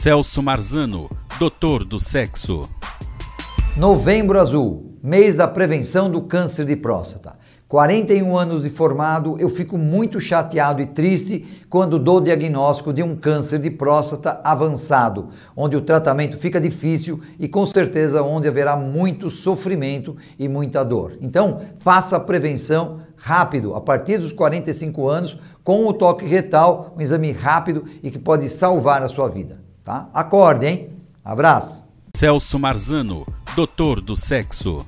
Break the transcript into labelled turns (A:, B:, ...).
A: Celso Marzano, doutor do sexo.
B: Novembro Azul, mês da prevenção do câncer de próstata. 41 anos de formado, eu fico muito chateado e triste quando dou diagnóstico de um câncer de próstata avançado, onde o tratamento fica difícil e com certeza onde haverá muito sofrimento e muita dor. Então, faça a prevenção rápido, a partir dos 45 anos, com o toque retal, um exame rápido e que pode salvar a sua vida, tá? Acorde, hein? Abraço.
A: Celso Marzano, doutor do sexo.